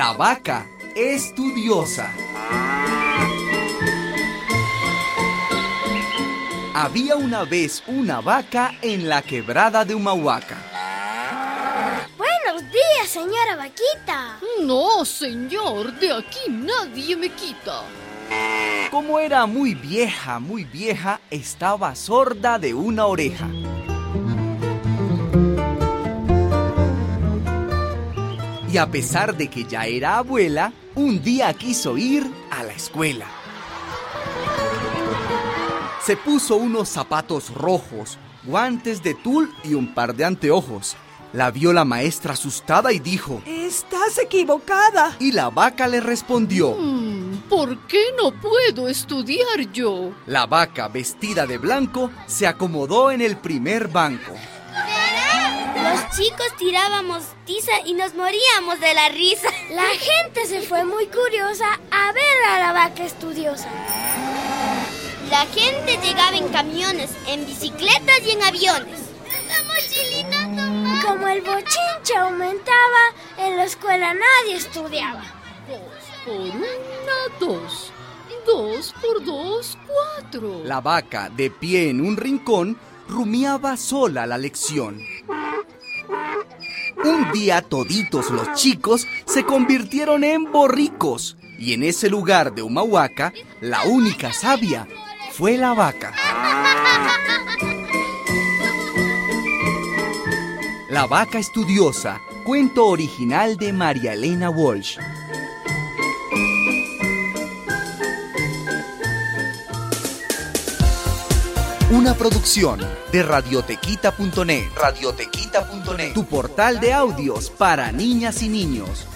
La vaca estudiosa. Había una vez una vaca en la quebrada de Humahuaca. Buenos días, señora vaquita. No, señor, de aquí nadie me quita. Como era muy vieja, muy vieja, estaba sorda de una oreja. A pesar de que ya era abuela, un día quiso ir a la escuela. Se puso unos zapatos rojos, guantes de tul y un par de anteojos. La vio la maestra asustada y dijo, Estás equivocada. y la vaca le respondió. Mm, ¿Por qué no puedo estudiar yo? La vaca, vestida de blanco, se acomodó en el primer banco. Los chicos tirábamos tiza y nos moríamos de la risa. La gente se fue muy curiosa a ver a la vaca estudiosa. La gente llegaba en camiones, en bicicletas y en aviones. La mochilita Como el bochinche aumentaba, en la escuela nadie estudiaba. Dos por una, dos. Dos por dos, cuatro. La vaca, de pie en un rincón, rumiaba sola la lección. Un día toditos los chicos se convirtieron en borricos y en ese lugar de Humahuaca, la única sabia fue la vaca. La vaca estudiosa, cuento original de María Elena Walsh. Una producción de radiotequita.net. Radiotequita.net. Tu portal de audios para niñas y niños.